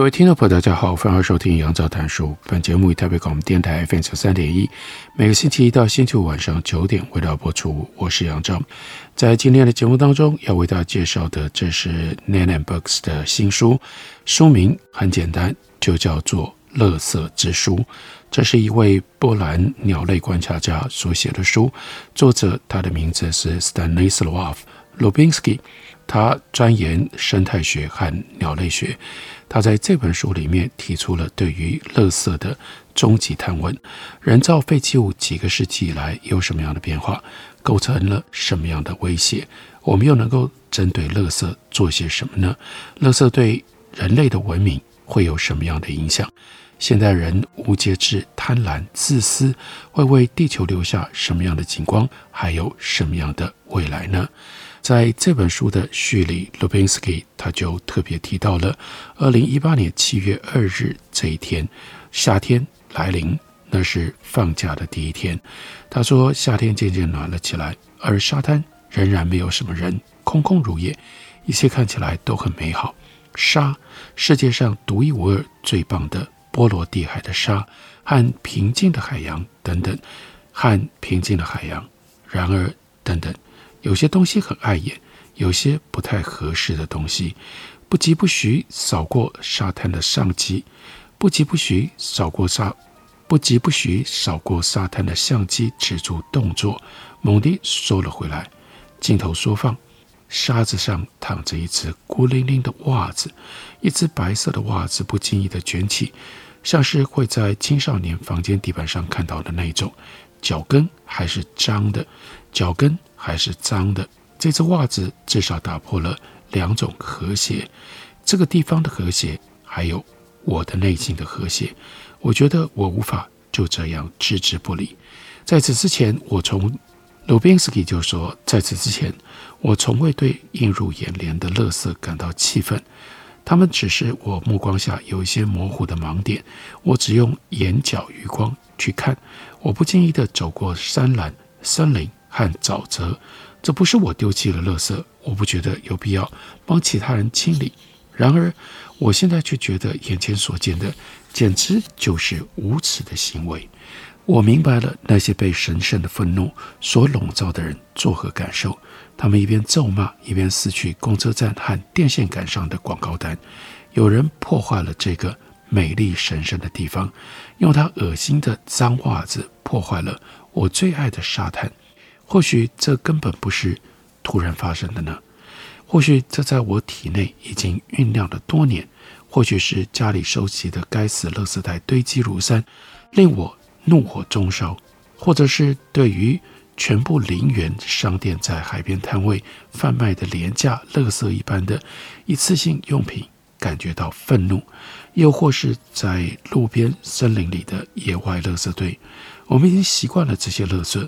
各位听众朋友，大家好，欢迎收听杨照谈书。本节目以台北广播电台 FM 三点一，每个星期一到星期五晚上九点为大家播出。我是杨照，在今天的节目当中要为大家介绍的，这是 Nan and Books 的新书，书名很简单，就叫做《乐色之书》。这是一位波兰鸟类观察家所写的书，作者他的名字是 Stanislaw Lubinski，他钻研生态学和鸟类学。他在这本书里面提出了对于垃圾的终极探问：人造废弃物几个世纪以来有什么样的变化，构成了什么样的威胁？我们又能够针对垃圾做些什么呢？垃圾对人类的文明会有什么样的影响？现代人无节制、贪婪、自私，会为地球留下什么样的景观？还有什么样的未来呢？在这本书的序里，Lubiński 他就特别提到了二零一八年七月二日这一天，夏天来临，那是放假的第一天。他说，夏天渐渐暖了起来，而沙滩仍然没有什么人，空空如也，一切看起来都很美好。沙，世界上独一无二、最棒的波罗的海的沙，和平静的海洋等等，和平静的海洋。然而，等等。有些东西很碍眼，有些不太合适的东西，不疾不徐扫过沙滩的相机，不疾不徐扫过沙，不疾不徐扫过沙滩的相机止住动作，猛地收了回来。镜头缩放，沙子上躺着一只孤零零的袜子，一只白色的袜子不经意地卷起，像是会在青少年房间地板上看到的那种，脚跟还是脏的，脚跟。还是脏的。这只袜子至少打破了两种和谐，这个地方的和谐，还有我的内心的和谐。我觉得我无法就这样置之不理。在此之前，我从鲁宾斯基就说，在此之前，我从未对映入眼帘的垃圾感到气愤，他们只是我目光下有一些模糊的盲点。我只用眼角余光去看，我不经意地走过山岚、森林。和沼泽，这不是我丢弃了垃圾，我不觉得有必要帮其他人清理。然而，我现在却觉得眼前所见的简直就是无耻的行为。我明白了那些被神圣的愤怒所笼罩的人作何感受。他们一边咒骂，一边撕去公车站和电线杆上的广告单。有人破坏了这个美丽神圣的地方，用他恶心的脏袜子破坏了我最爱的沙滩。或许这根本不是突然发生的呢，或许这在我体内已经酝酿了多年，或许是家里收集的该死垃圾袋堆积如山，令我怒火中烧，或者是对于全部零元商店在海边摊位贩卖的廉价垃圾一般的一次性用品感觉到愤怒，又或是在路边森林里的野外垃圾堆，我们已经习惯了这些垃圾。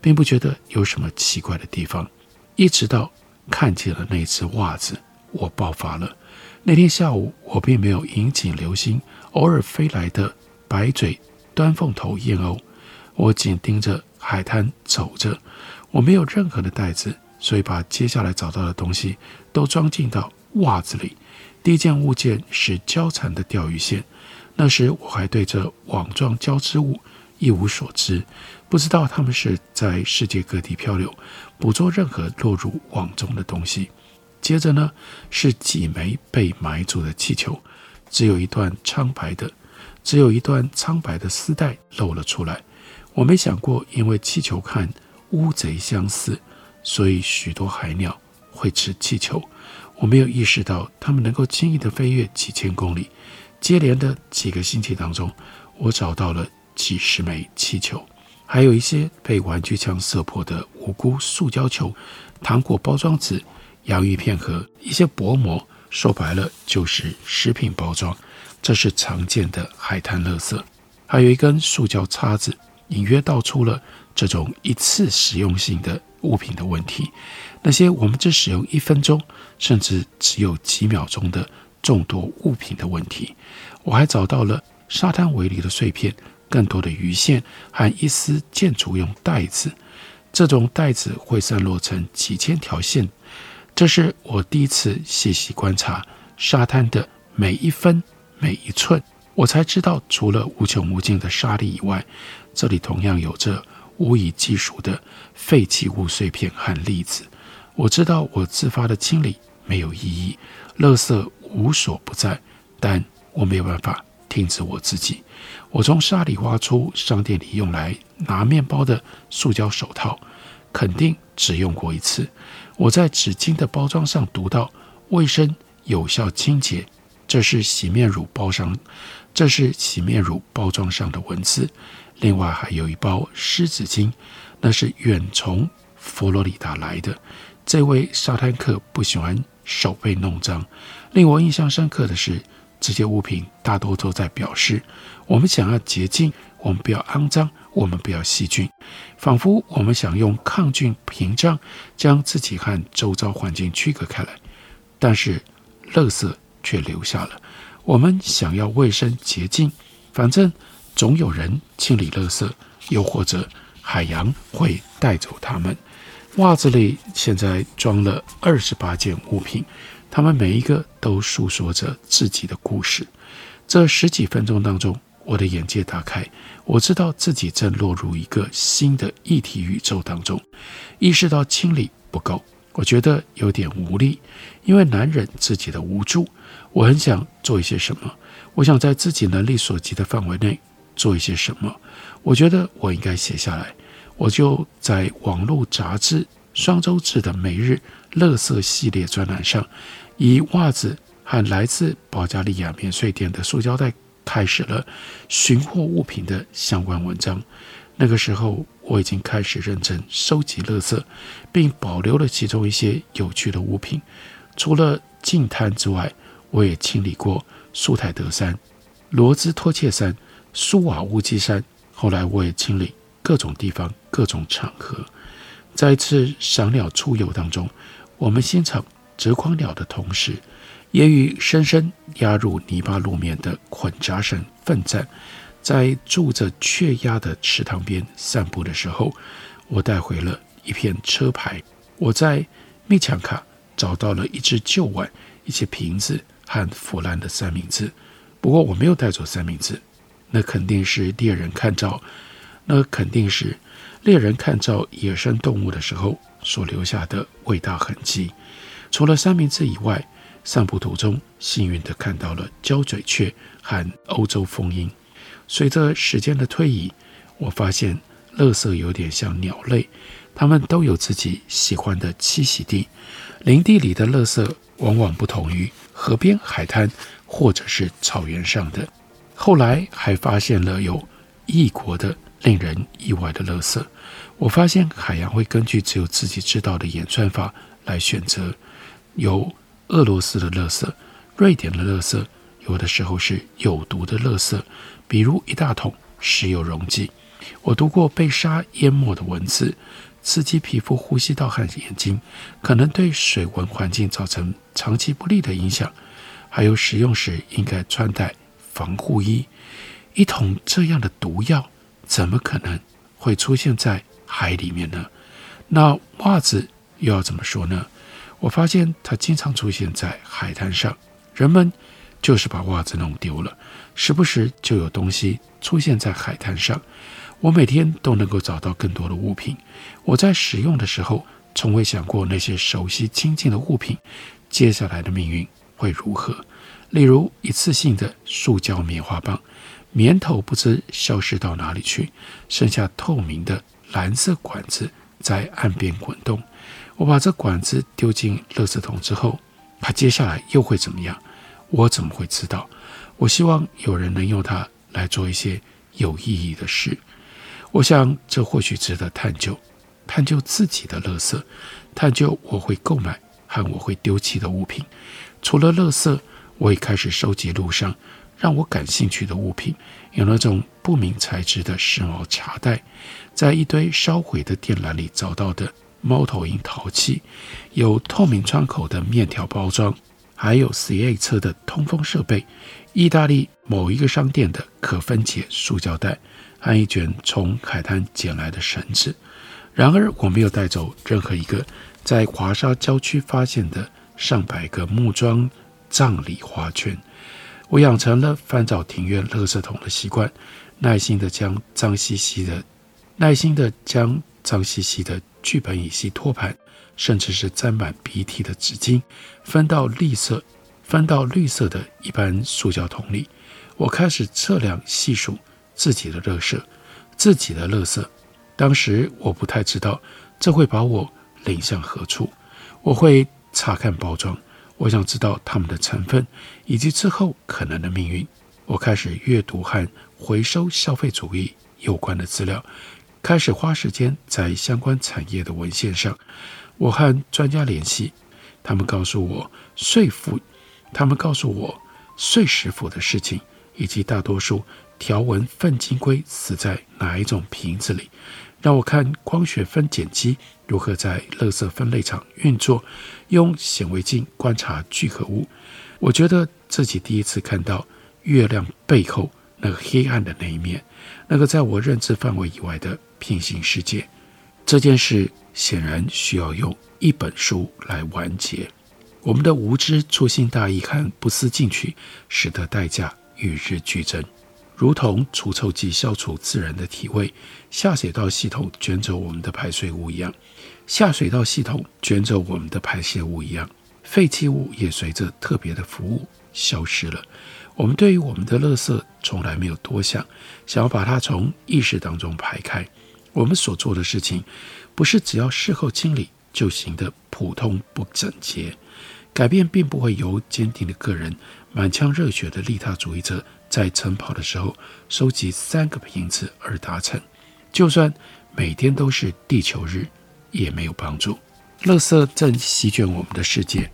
并不觉得有什么奇怪的地方，一直到看见了那只袜子，我爆发了。那天下午，我并没有引颈留心偶尔飞来的白嘴端凤头燕鸥，我紧盯着海滩走着。我没有任何的袋子，所以把接下来找到的东西都装进到袜子里。第一件物件是交缠的钓鱼线，那时我还对这网状交织物一无所知。不知道它们是在世界各地漂流，捕捉任何落入网中的东西。接着呢，是几枚被埋住的气球，只有一段苍白的，只有一段苍白的丝带露了出来。我没想过，因为气球看乌贼相似，所以许多海鸟会吃气球。我没有意识到它们能够轻易地飞越几千公里。接连的几个星期当中，我找到了几十枚气球。还有一些被玩具枪射破的无辜塑胶球、糖果包装纸，洋芋片盒、一些薄膜，说白了就是食品包装，这是常见的海滩垃圾。还有一根塑胶叉子，隐约道出了这种一次使用性的物品的问题。那些我们只使用一分钟，甚至只有几秒钟的众多物品的问题。我还找到了沙滩围篱的碎片，更多的鱼线和一丝建筑用带子。这种带子会散落成几千条线。这是我第一次细细观察沙滩的每一分每一寸，我才知道，除了无穷无尽的沙粒以外，这里同样有着无以计数的废弃物碎片和粒子。我知道我自发的清理没有意义，垃圾无所不在，但我没有办法停止我自己。我从沙里挖出商店里用来拿面包的塑胶手套，肯定只用过一次。我在纸巾的包装上读到“卫生有效清洁”，这是洗面乳包上，这是洗面乳包装上的文字。另外还有一包湿纸巾，那是远从佛罗里达来的。这位沙滩客不喜欢手被弄脏。令我印象深刻的是，这些物品大多都在表示，我们想要洁净，我们不要肮脏，我们不要细菌，仿佛我们想用抗菌屏障将自己和周遭环境区隔开来。但是，垃圾却留下了。我们想要卫生洁净，反正总有人清理垃圾，又或者海洋会带走它们。袜子里现在装了二十八件物品。他们每一个都诉说着自己的故事。这十几分钟当中，我的眼界打开，我知道自己正落入一个新的议题宇宙当中。意识到清理不够，我觉得有点无力，因为难忍自己的无助。我很想做一些什么，我想在自己能力所及的范围内做一些什么。我觉得我应该写下来。我就在网络杂志双周志的每日乐色系列专栏上，以袜子和来自保加利亚免税店的塑胶袋开始了寻获物品的相关文章。那个时候，我已经开始认真收集乐色，并保留了其中一些有趣的物品。除了净滩之外，我也清理过苏台德山、罗兹托切山、苏瓦乌基山。后来，我也清理各种地方、各种场合。在一次赏鸟出游当中，我们欣赏折眶鸟的同时，也与深深压入泥巴路面的捆扎绳奋战。在住着雀鸭的池塘边散步的时候，我带回了一片车牌。我在密强卡找到了一只旧碗、一些瓶子和腐烂的三明治。不过我没有带走三明治，那肯定是猎人看到，那肯定是。猎人看照野生动物的时候所留下的伟大痕迹。除了三明治以外，散步途中幸运地看到了胶嘴雀和欧洲蜂鹰。随着时间的推移，我发现乐色有点像鸟类，它们都有自己喜欢的栖息地。林地里的乐色往往不同于河边、海滩或者是草原上的。后来还发现了有异国的。令人意外的垃圾，我发现海洋会根据只有自己知道的演算法来选择。有俄罗斯的垃圾，瑞典的垃圾，有的时候是有毒的垃圾，比如一大桶石油溶剂。我读过被沙淹没的文字，刺激皮肤、呼吸道和眼睛，可能对水文环境造成长期不利的影响。还有使用时应该穿戴防护衣。一桶这样的毒药。怎么可能会出现在海里面呢？那袜子又要怎么说呢？我发现它经常出现在海滩上，人们就是把袜子弄丢了，时不时就有东西出现在海滩上。我每天都能够找到更多的物品。我在使用的时候，从未想过那些熟悉亲近的物品接下来的命运会如何。例如一次性的塑胶棉花棒。棉头不知消失到哪里去，剩下透明的蓝色管子在岸边滚动。我把这管子丢进垃圾桶之后，它接下来又会怎么样？我怎么会知道？我希望有人能用它来做一些有意义的事。我想这或许值得探究，探究自己的垃圾，探究我会购买和我会丢弃的物品。除了垃圾，我也开始收集路上让我感兴趣的物品，有那种不明材质的时髦茶袋，在一堆烧毁的电缆里找到的猫头鹰陶器，有透明窗口的面条包装，还有 CA 车的通风设备，意大利某一个商店的可分解塑胶袋，和一卷从海滩捡来的绳子。然而，我没有带走任何一个在华沙郊区发现的上百个木桩葬礼花圈。我养成了翻找庭院垃圾桶的习惯，耐心地将脏兮兮的、耐心地将脏兮兮的剧本乙烯托盘，甚至是沾满鼻涕的纸巾，分到绿色、分到绿色的一般塑胶桶里。我开始测量、细数自己的垃圾，自己的垃圾。当时我不太知道这会把我领向何处。我会查看包装，我想知道它们的成分以及之后可能的命运。我开始阅读和回收消费主义有关的资料，开始花时间在相关产业的文献上。我和专家联系，他们告诉我说服，他们告诉我碎石斧的事情，以及大多数条纹粪金龟死在哪一种瓶子里。让我看光学分拣机如何在垃圾分类厂运作，用显微镜观察聚合物。我觉得自己第一次看到月亮背后那个黑暗的那一面，那个在我认知范围以外的平行世界。这件事显然需要用一本书来完结。我们的无知、粗心大意和不思进取，使得代价与日俱增。如同除臭剂消除自然的体味，下水道系统卷走我们的排水物一样，下水道系统卷走我们的排泄物一样，废弃物也随着特别的服务消失了。我们对于我们的垃圾从来没有多想，想要把它从意识当中排开。我们所做的事情，不是只要事后清理就行的普通不整洁。改变并不会由坚定的个人、满腔热血的利他主义者。在晨跑的时候收集三个瓶子而达成，就算每天都是地球日，也没有帮助。垃圾正席卷我们的世界，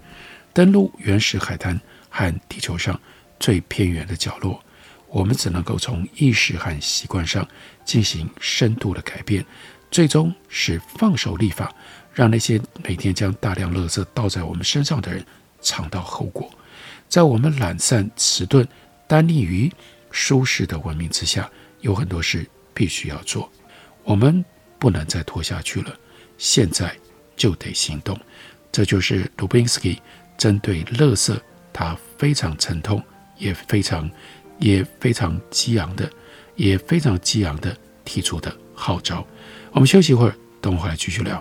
登陆原始海滩和地球上最偏远的角落，我们只能够从意识和习惯上进行深度的改变，最终使放手立法，让那些每天将大量垃圾倒在我们身上的人尝到后果。在我们懒散迟钝。单立于舒适的文明之下，有很多事必须要做，我们不能再拖下去了，现在就得行动。这就是鲁宾斯基针对乐色，他非常沉痛，也非常也非常激昂的，也非常激昂的提出的号召。我们休息一会儿，等会儿来继续聊。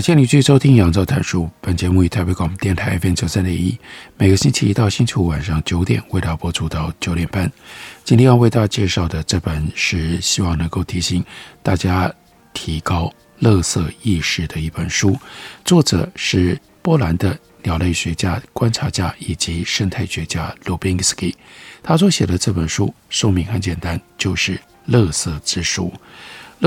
感谢你继续收听《杨照谈书》。本节目以台北广播电台 FM 九三点一，每个星期一到星期五晚上九点为大家播出到九点半。今天要为大家介绍的这本是希望能够提醒大家提高垃圾意识的一本书，作者是波兰的鸟类学家、观察家以及生态学家鲁宾斯基。他所写的这本书书名很简单，就是《垃圾之书》。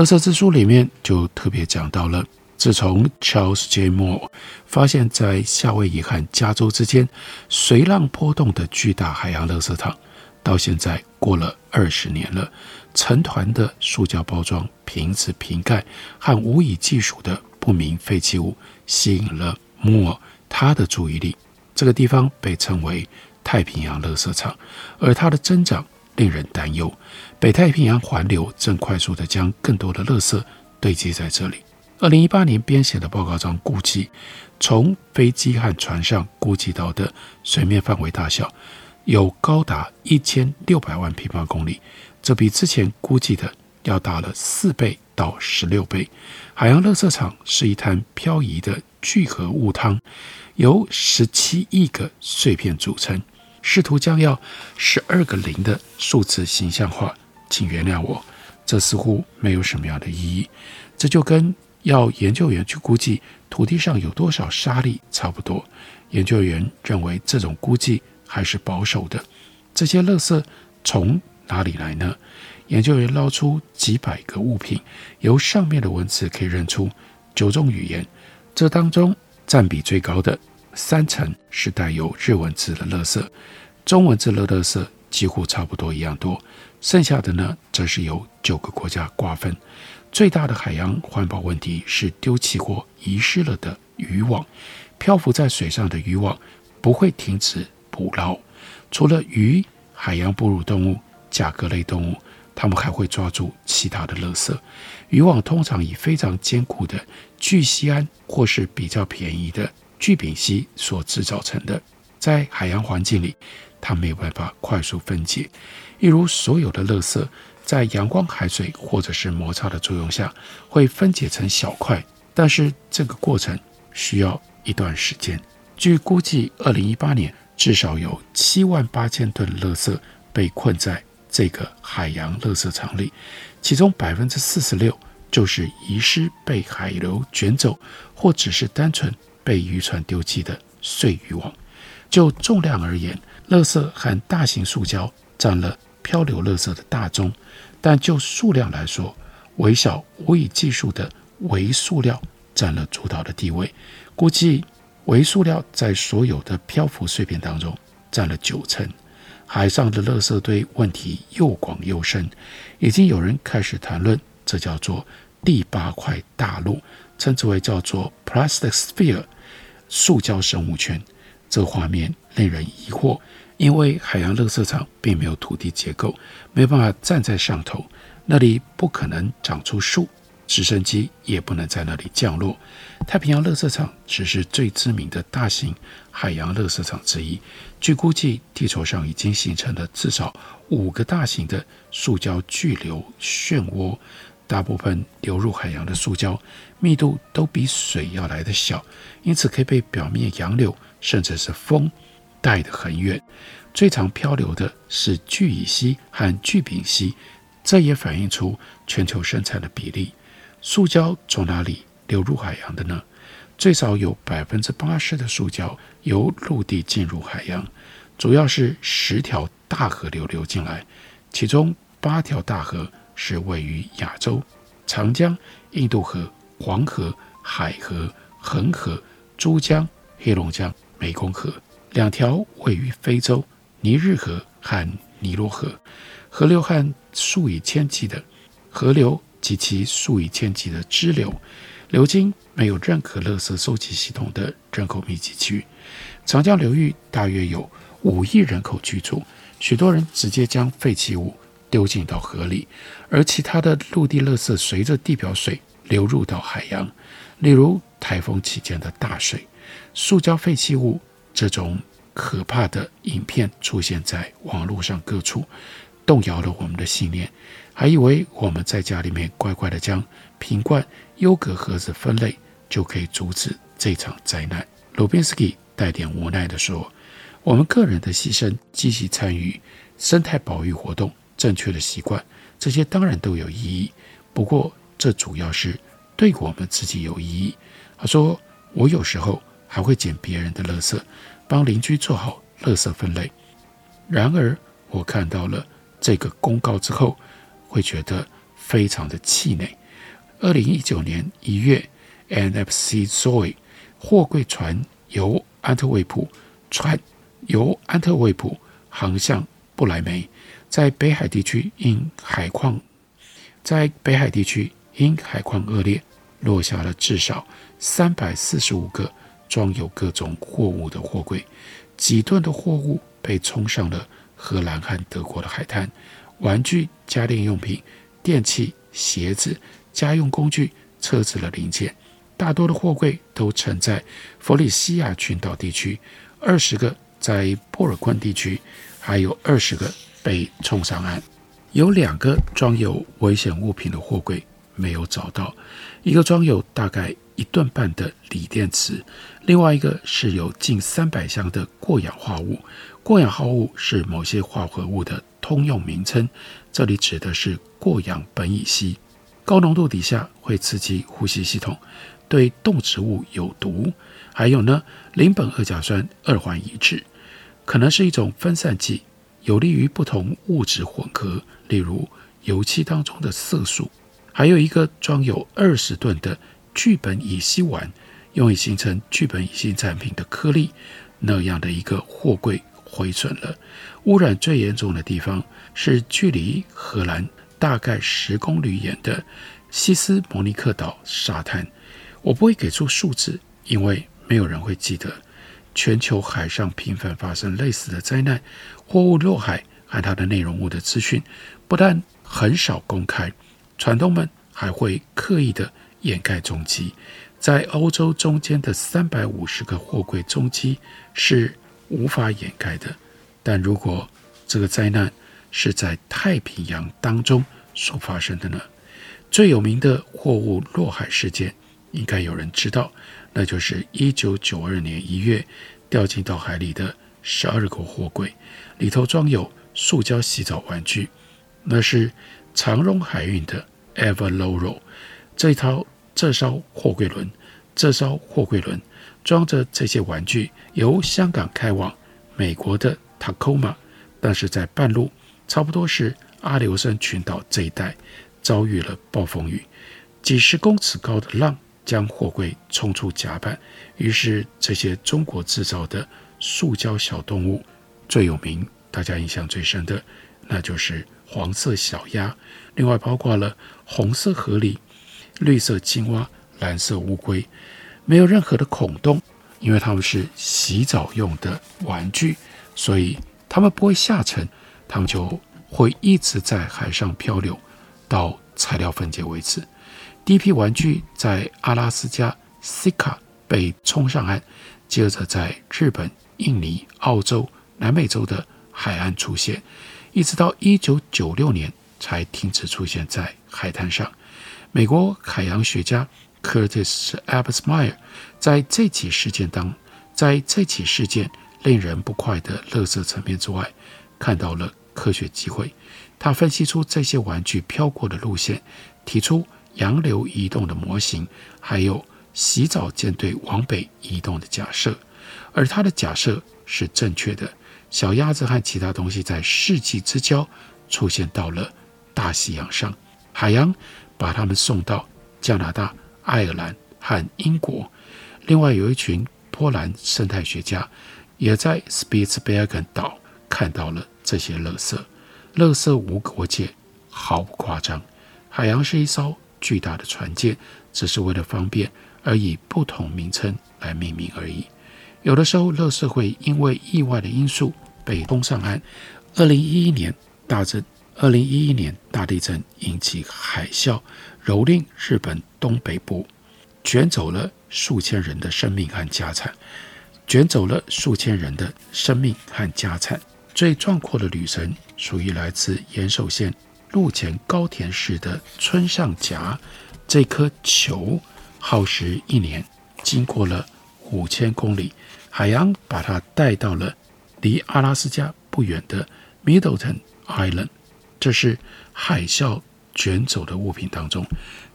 《垃圾之书》里面就特别讲到了。自从 Charles J. Moore 发现，在夏威夷和加州之间随浪波动的巨大海洋垃圾场，到现在过了二十年了，成团的塑胶包装、瓶子、瓶盖和无以计数的不明废弃物，吸引了 Moore 他的注意力。这个地方被称为太平洋垃圾场，而它的增长令人担忧。北太平洋环流正快速地将更多的垃圾堆积在这里。二零一八年编写的报告中估计，从飞机和船上估计到的水面范围大小有高达一千六百万平方公里，这比之前估计的要大了四倍到十六倍。海洋垃圾场是一滩漂移的聚合物汤，由十七亿个碎片组成。试图将要十二个零的数字形象化，请原谅我，这似乎没有什么样的意义。这就跟要研究员去估计土地上有多少沙粒差不多。研究员认为这种估计还是保守的。这些垃圾从哪里来呢？研究员捞出几百个物品，由上面的文字可以认出九种语言。这当中占比最高的三成是带有日文字的垃圾，中文字的垃圾几乎差不多一样多。剩下的呢，则是由九个国家瓜分。最大的海洋环保问题是丢弃或遗失了的渔网。漂浮在水上的渔网不会停止捕捞。除了鱼、海洋哺乳动物、甲壳类动物，它们还会抓住其他的垃圾。渔网通常以非常坚固的聚酰胺或是比较便宜的聚丙烯所制造成的。在海洋环境里，它没有办法快速分解。例如，所有的垃圾。在阳光、海水或者是摩擦的作用下，会分解成小块，但是这个过程需要一段时间。据估计，二零一八年至少有七万八千吨垃圾被困在这个海洋垃圾场里，其中百分之四十六就是遗失、被海流卷走，或只是单纯被渔船丢弃的碎渔网。就重量而言，垃圾和大型塑胶占了漂流垃圾的大宗。但就数量来说，微小无以计数的微塑料占了主导的地位。估计微塑料在所有的漂浮碎片当中占了九成。海上的垃圾堆问题又广又深，已经有人开始谈论，这叫做第八块大陆，称之为叫做 plastic sphere，塑胶生物圈。这画面令人疑惑。因为海洋垃圾场并没有土地结构，没办法站在上头，那里不可能长出树，直升机也不能在那里降落。太平洋垃圾场只是最知名的大型海洋垃圾场之一。据估计，地球上已经形成了至少五个大型的塑胶巨流漩涡，大部分流入海洋的塑胶密度都比水要来得小，因此可以被表面洋流甚至是风。带得很远，最常漂流的是聚乙烯和聚丙烯，这也反映出全球生产的比例。塑胶从哪里流入海洋的呢？最少有百分之八十的塑胶由陆地进入海洋，主要是十条大河流流进来，其中八条大河是位于亚洲：长江、印度河、黄河、海河、恒河、珠江、黑龙江、湄公河。两条位于非洲，尼日河和尼罗河，河流和数以千计的河流及其数以千计的支流，流经没有任何垃圾收集系统的人口密集区。长江流域大约有五亿人口居住，许多人直接将废弃物丢进到河里，而其他的陆地垃圾随着地表水流入到海洋，例如台风期间的大水，塑胶废弃物。这种可怕的影片出现在网络上各处，动摇了我们的信念，还以为我们在家里面乖乖的将瓶罐、优格盒子分类，就可以阻止这场灾难。鲁宾斯基带点无奈地说：“我们个人的牺牲、积极参与生态保育活动、正确的习惯，这些当然都有意义。不过，这主要是对我们自己有意义。”他说：“我有时候。”还会捡别人的垃圾，帮邻居做好垃圾分类。然而，我看到了这个公告之后，会觉得非常的气馁。二零一九年一月 NFC Zoe 货柜船由安特卫普船由安特卫普航向不来梅，在北海地区因海况在北海地区因海况恶劣，落下了至少三百四十五个装有各种货物的货柜，几吨的货物被冲上了荷兰和德国的海滩，玩具、家电用品、电器、鞋子。家用工具、车子的零件，大多的货柜都沉在弗里西亚群岛地区，二十个在波尔昆地区，还有二十个被冲上岸。有两个装有危险物品的货柜没有找到，一个装有大概一吨半的锂电池，另外一个是有近三百箱的过氧化物。过氧化物是某些化合物的通用名称，这里指的是过氧苯乙烯。高浓度底下会刺激呼吸系统，对动植物有毒。还有呢，邻苯二甲酸二环乙酯可能是一种分散剂，有利于不同物质混合，例如油漆当中的色素。还有一个装有二十吨的聚苯乙烯烷，用以形成聚苯乙烯产品的颗粒，那样的一个货柜毁损了。污染最严重的地方是距离荷兰。大概十公里远的西斯摩尼克岛沙滩，我不会给出数字，因为没有人会记得。全球海上频繁发生类似的灾难，货物落海和它的内容物的资讯不但很少公开，船东们还会刻意的掩盖踪迹。在欧洲中间的三百五十个货柜踪迹是无法掩盖的，但如果这个灾难是在太平洋当中。所发生的呢？最有名的货物落海事件，应该有人知道，那就是一九九二年一月掉进到海里的十二个货柜，里头装有塑胶洗澡玩具。那是长荣海运的 Everloro 这套这艘货柜轮，这艘货柜轮装着这些玩具，由香港开往美国的 Tacoma，但是在半路，差不多是。阿留申群岛这一带遭遇了暴风雨，几十公尺高的浪将货柜冲出甲板。于是，这些中国制造的塑胶小动物最有名，大家印象最深的，那就是黄色小鸭。另外，包括了红色河狸、绿色青蛙、蓝色乌龟，没有任何的孔洞，因为它们是洗澡用的玩具，所以它们不会下沉，它们就。会一直在海上漂流，到材料分解为止。第一批玩具在阿拉斯加西卡被冲上岸，接着在日本、印尼、澳洲、南美洲的海岸出现，一直到一九九六年才停止出现在海滩上。美国海洋学家 Curtis Abelsmeyer 在这起事件当，在这起事件令人不快的乐色层面之外，看到了。科学机会，他分析出这些玩具飘过的路线，提出洋流移动的模型，还有洗澡舰队往北移动的假设。而他的假设是正确的。小鸭子和其他东西在世纪之交出现到了大西洋上，海洋把他们送到加拿大、爱尔兰和英国。另外，有一群波兰生态学家也在 Spitsbergen 岛看到了。这些垃圾，垃圾无国界，毫不夸张。海洋是一艘巨大的船舰，只是为了方便而以不同名称来命名而已。有的时候，垃圾会因为意外的因素被冲上岸。二零一一年大震，二零一一年大地震引起海啸，蹂躏日本东北部，卷走了数千人的生命和家产，卷走了数千人的生命和家产。最壮阔的旅程属于来自岩手县陆前高田市的村上甲，这颗球耗时一年，经过了五千公里，海洋把它带到了离阿拉斯加不远的 Middleton Island。这是海啸卷走的物品当中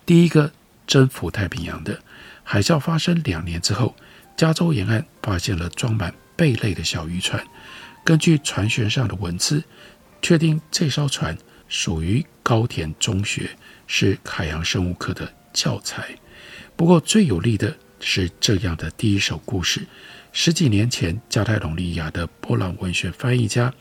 第一个征服太平洋的。海啸发生两年之后，加州沿岸发现了装满贝类的小渔船。根据船舷上的文字，确定这艘船属于高田中学，是海洋生物课的教材。不过最有力的是这样的第一手故事：十几年前，加泰隆尼亚的波兰文学翻译家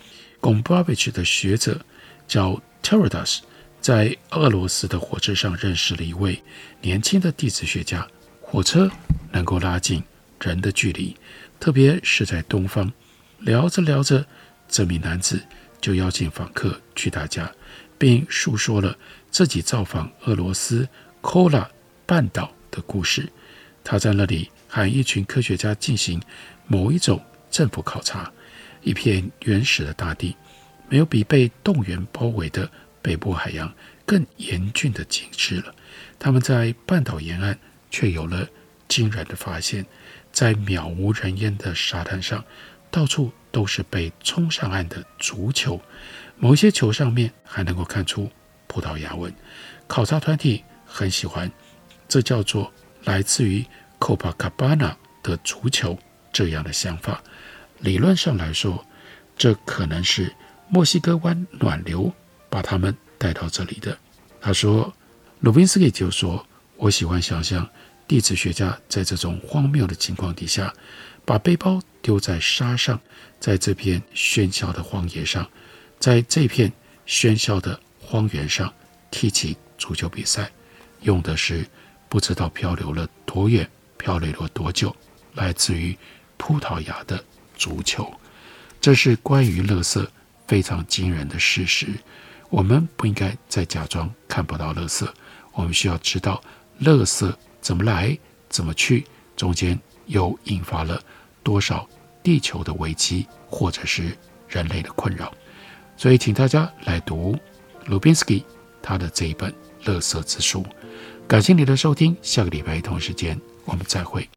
Gombrowicz 的学者叫 t e r a d a s 在俄罗斯的火车上认识了一位年轻的地质学家。火车能够拉近人的距离，特别是在东方。聊着聊着，这名男子就邀请访客去他家，并述说了自己造访俄罗斯 Kola 半岛的故事。他在那里和一群科学家进行某一种政府考察，一片原始的大地，没有比被冻原包围的北部海洋更严峻的景致了。他们在半岛沿岸却有了惊人的发现，在渺无人烟的沙滩上。到处都是被冲上岸的足球，某些球上面还能够看出葡萄牙文。考察团体很喜欢，这叫做来自于 Copacabana 的足球这样的想法。理论上来说，这可能是墨西哥湾暖流把他们带到这里的。他说，鲁宾斯基就说：“我喜欢想象地质学家在这种荒谬的情况底下。”把背包丢在沙上，在这片喧嚣的荒野上，在这片喧嚣的荒原上踢起足球比赛，用的是不知道漂流了多远、漂流了多久，来自于葡萄牙的足球。这是关于垃圾非常惊人的事实。我们不应该再假装看不到垃圾，我们需要知道垃圾怎么来、怎么去，中间又引发了。多少地球的危机，或者是人类的困扰，所以请大家来读鲁宾斯基他的这一本《垃圾之书》。感谢你的收听，下个礼拜同一时间我们再会。